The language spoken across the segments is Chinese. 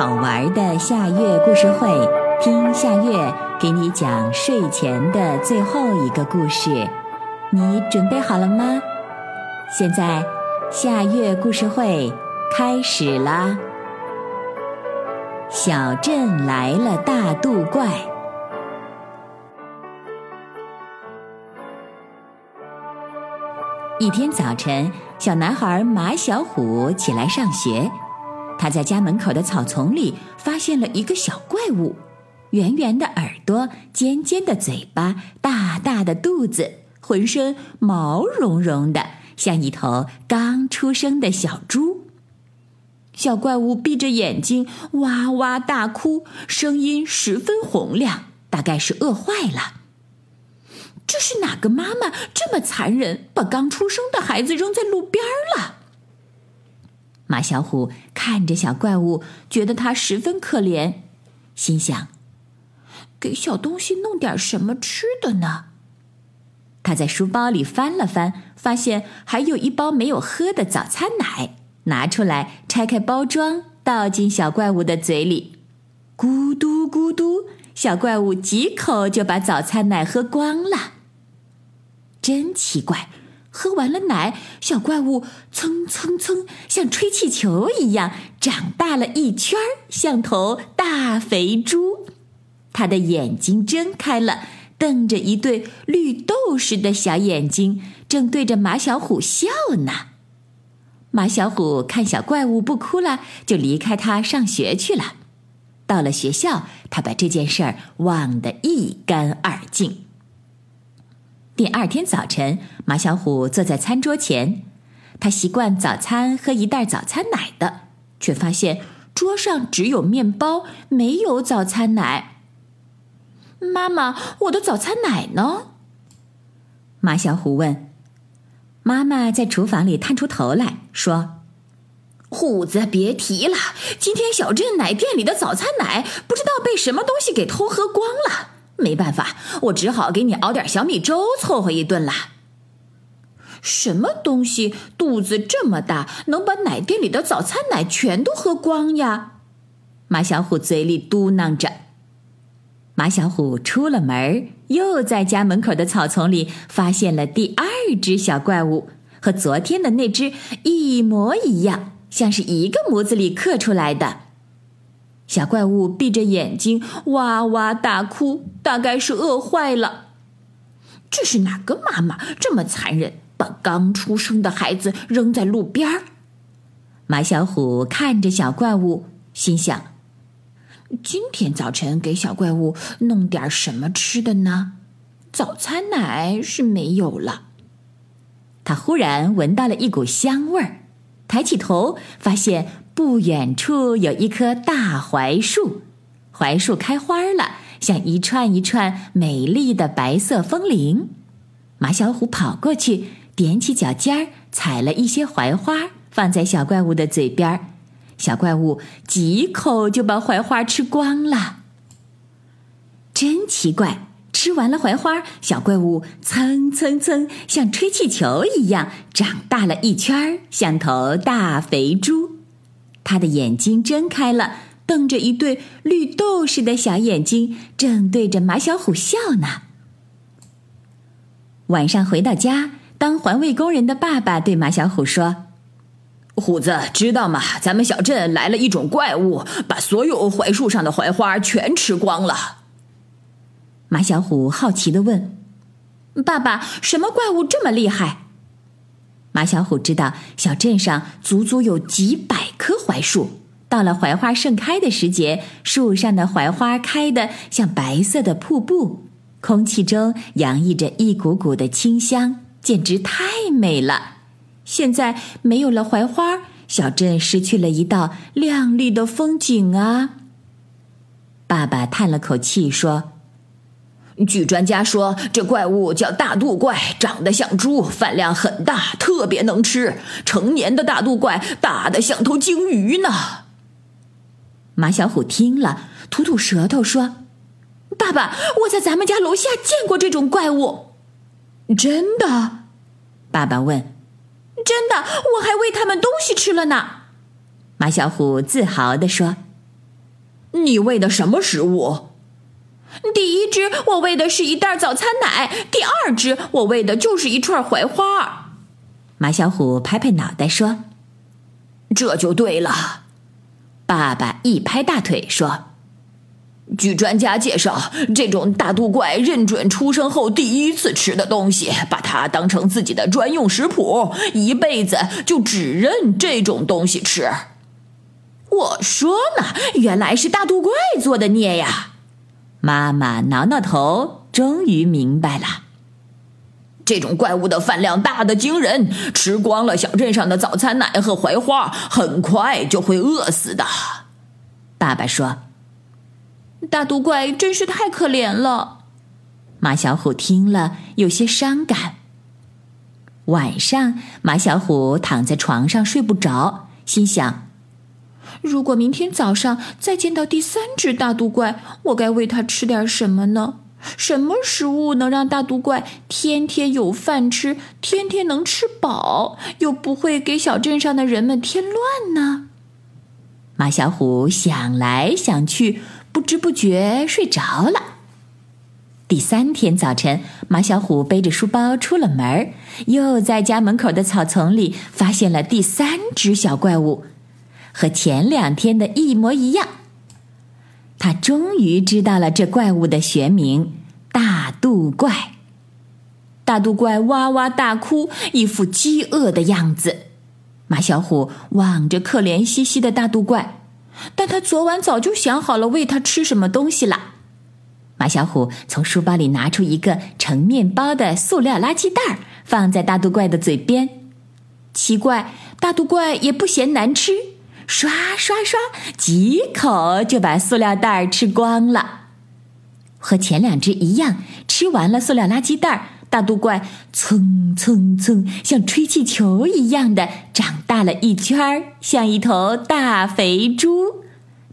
好玩的夏月故事会，听夏月给你讲睡前的最后一个故事。你准备好了吗？现在，夏月故事会开始啦！小镇来了大肚怪。一天早晨，小男孩马小虎起来上学。他在家门口的草丛里发现了一个小怪物，圆圆的耳朵，尖尖的嘴巴，大大的肚子，浑身毛茸茸的，像一头刚出生的小猪。小怪物闭着眼睛哇哇大哭，声音十分洪亮，大概是饿坏了。这是哪个妈妈这么残忍，把刚出生的孩子扔在路边了？马小虎看着小怪物，觉得它十分可怜，心想：“给小东西弄点什么吃的呢？”他在书包里翻了翻，发现还有一包没有喝的早餐奶，拿出来拆开包装，倒进小怪物的嘴里，咕嘟咕嘟，小怪物几口就把早餐奶喝光了。真奇怪。喝完了奶，小怪物蹭蹭蹭，像吹气球一样长大了一圈儿，像头大肥猪。它的眼睛睁开了，瞪着一对绿豆似的小眼睛，正对着马小虎笑呢。马小虎看小怪物不哭了，就离开它上学去了。到了学校，他把这件事儿忘得一干二净。第二天早晨，马小虎坐在餐桌前，他习惯早餐喝一袋早餐奶的，却发现桌上只有面包，没有早餐奶。妈妈，我的早餐奶呢？马小虎问。妈妈在厨房里探出头来说：“虎子，别提了，今天小镇奶店里的早餐奶不知道被什么东西给偷喝光了。”没办法，我只好给你熬点小米粥凑合一顿啦。什么东西肚子这么大，能把奶店里的早餐奶全都喝光呀？马小虎嘴里嘟囔着。马小虎出了门，又在家门口的草丛里发现了第二只小怪物，和昨天的那只一模一样，像是一个模子里刻出来的。小怪物闭着眼睛哇哇大哭，大概是饿坏了。这是哪个妈妈这么残忍，把刚出生的孩子扔在路边儿？马小虎看着小怪物，心想：今天早晨给小怪物弄点什么吃的呢？早餐奶是没有了。他忽然闻到了一股香味儿，抬起头发现。不远处有一棵大槐树，槐树开花了，像一串一串美丽的白色风铃。马小虎跑过去，踮起脚尖儿，采了一些槐花，放在小怪物的嘴边儿。小怪物几口就把槐花吃光了。真奇怪，吃完了槐花，小怪物蹭蹭蹭，像吹气球一样长大了一圈，像头大肥猪。他的眼睛睁开了，瞪着一对绿豆似的小眼睛，正对着马小虎笑呢。晚上回到家，当环卫工人的爸爸对马小虎说：“虎子，知道吗？咱们小镇来了一种怪物，把所有槐树上的槐花全吃光了。”马小虎好奇的问：“爸爸，什么怪物这么厉害？”马小虎知道，小镇上足足有几百棵槐树。到了槐花盛开的时节，树上的槐花开得像白色的瀑布，空气中洋溢着一股股的清香，简直太美了。现在没有了槐花，小镇失去了一道亮丽的风景啊！爸爸叹了口气说。据专家说，这怪物叫大肚怪，长得像猪，饭量很大，特别能吃。成年的大肚怪大的像头鲸鱼呢。马小虎听了，吐吐舌头说：“爸爸，我在咱们家楼下见过这种怪物。”“真的？”爸爸问。“真的，我还喂他们东西吃了呢。”马小虎自豪地说。你喂的什么食物？第一只我喂的是一袋早餐奶，第二只我喂的就是一串槐花。马小虎拍拍脑袋说：“这就对了。”爸爸一拍大腿说：“据专家介绍，这种大肚怪认准出生后第一次吃的东西，把它当成自己的专用食谱，一辈子就只认这种东西吃。”我说呢，原来是大肚怪做的孽呀！妈妈挠挠头，终于明白了。这种怪物的饭量大的惊人，吃光了小镇上的早餐奶和槐花，很快就会饿死的。爸爸说：“大肚怪真是太可怜了。”马小虎听了有些伤感。晚上，马小虎躺在床上睡不着，心想。如果明天早上再见到第三只大肚怪，我该喂它吃点什么呢？什么食物能让大肚怪天天有饭吃，天天能吃饱，又不会给小镇上的人们添乱呢？马小虎想来想去，不知不觉睡着了。第三天早晨，马小虎背着书包出了门，又在家门口的草丛里发现了第三只小怪物。和前两天的一模一样。他终于知道了这怪物的学名——大肚怪。大肚怪哇哇大哭，一副饥饿的样子。马小虎望着可怜兮兮的大肚怪，但他昨晚早就想好了喂它吃什么东西了。马小虎从书包里拿出一个盛面包的塑料垃圾袋，放在大肚怪的嘴边。奇怪，大肚怪也不嫌难吃。刷刷刷，几口就把塑料袋吃光了。和前两只一样，吃完了塑料垃圾袋，大肚怪蹭蹭蹭，像吹气球一样的长大了一圈，像一头大肥猪。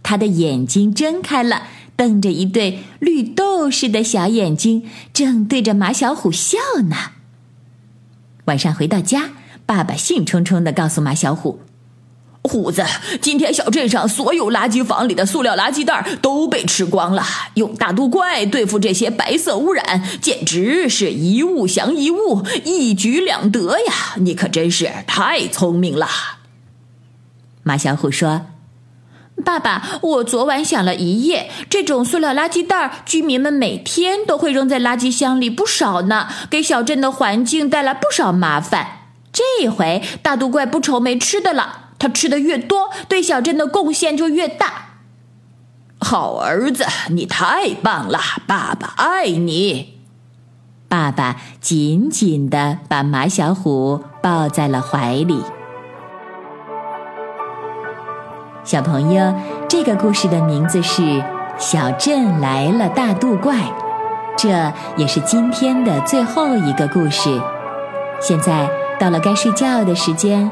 它的眼睛睁开了，瞪着一对绿豆似的小眼睛，正对着马小虎笑呢。晚上回到家，爸爸兴冲冲的告诉马小虎。虎子，今天小镇上所有垃圾房里的塑料垃圾袋都被吃光了。用大肚怪对付这些白色污染，简直是一物降一物，一举两得呀！你可真是太聪明了。马小虎说：“爸爸，我昨晚想了一夜，这种塑料垃圾袋，居民们每天都会扔在垃圾箱里不少呢，给小镇的环境带来不少麻烦。这回大肚怪不愁没吃的了。”他吃的越多，对小镇的贡献就越大。好儿子，你太棒了，爸爸爱你。爸爸紧紧的把马小虎抱在了怀里。小朋友，这个故事的名字是《小镇来了大肚怪》，这也是今天的最后一个故事。现在到了该睡觉的时间。